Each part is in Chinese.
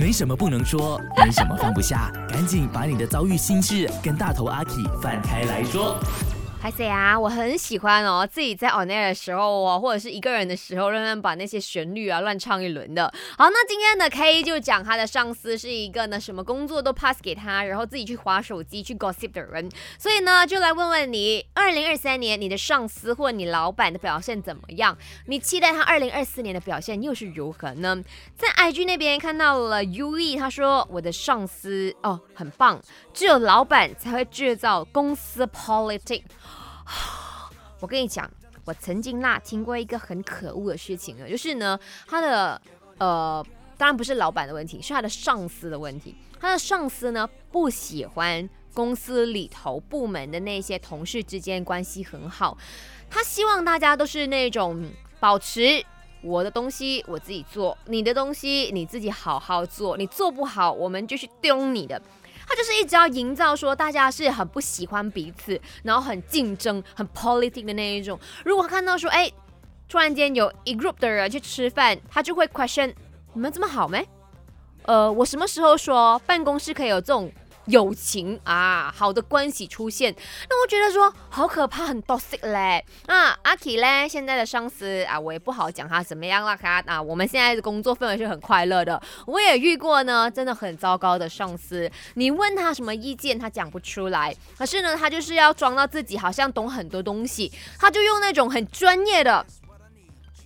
没什么不能说，没什么放不下，赶紧把你的遭遇心事跟大头阿 K 放开来说。还是啊，我很喜欢哦，自己在 on air 的时候哦，或者是一个人的时候，让他们把那些旋律啊乱唱一轮的。好，那今天的 K 就讲他的上司是一个呢，什么工作都 pass 给他，然后自己去划手机去 gossip 的人。所以呢，就来问问你，二零二三年你的上司或你老板的表现怎么样？你期待他二零二四年的表现又是如何呢？在 IG 那边看到了 UE，他说我的上司哦很棒，只有老板才会制造公司 politics。我跟你讲，我曾经啦听过一个很可恶的事情呢，就是呢，他的呃，当然不是老板的问题，是他的上司的问题。他的上司呢不喜欢公司里头部门的那些同事之间关系很好，他希望大家都是那种保持我的东西我自己做，你的东西你自己好好做，你做不好我们就去丢你的。就是一直要营造说大家是很不喜欢彼此，然后很竞争、很 politic 的那一种。如果看到说，哎，突然间有一 group 的人去吃饭，他就会 question 你们这么好没？呃，我什么时候说办公室可以有这种？友情啊，好的关系出现，那我觉得说好可怕，很 toxic 嘞。啊，阿 K 嘞，现在的上司啊，我也不好讲他怎么样啦。他啊，我们现在的工作氛围是很快乐的。我也遇过呢，真的很糟糕的上司。你问他什么意见，他讲不出来。可是呢，他就是要装到自己好像懂很多东西，他就用那种很专业的，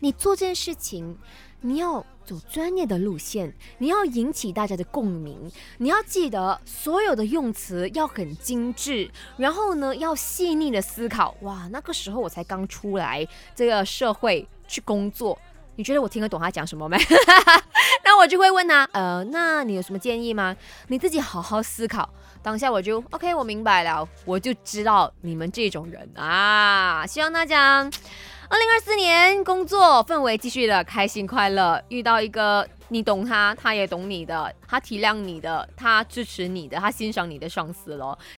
你做这件事情，你要。走专业的路线，你要引起大家的共鸣，你要记得所有的用词要很精致，然后呢要细腻的思考。哇，那个时候我才刚出来这个社会去工作，你觉得我听得懂他讲什么没？那我就会问他，呃，那你有什么建议吗？你自己好好思考。当下我就 OK，我明白了，我就知道你们这种人啊，希望大家。二零二四年工作氛围继续的开心快乐，遇到一个你懂他，他也懂你的，他体谅你的，他支持你的，他欣赏你的上司咯。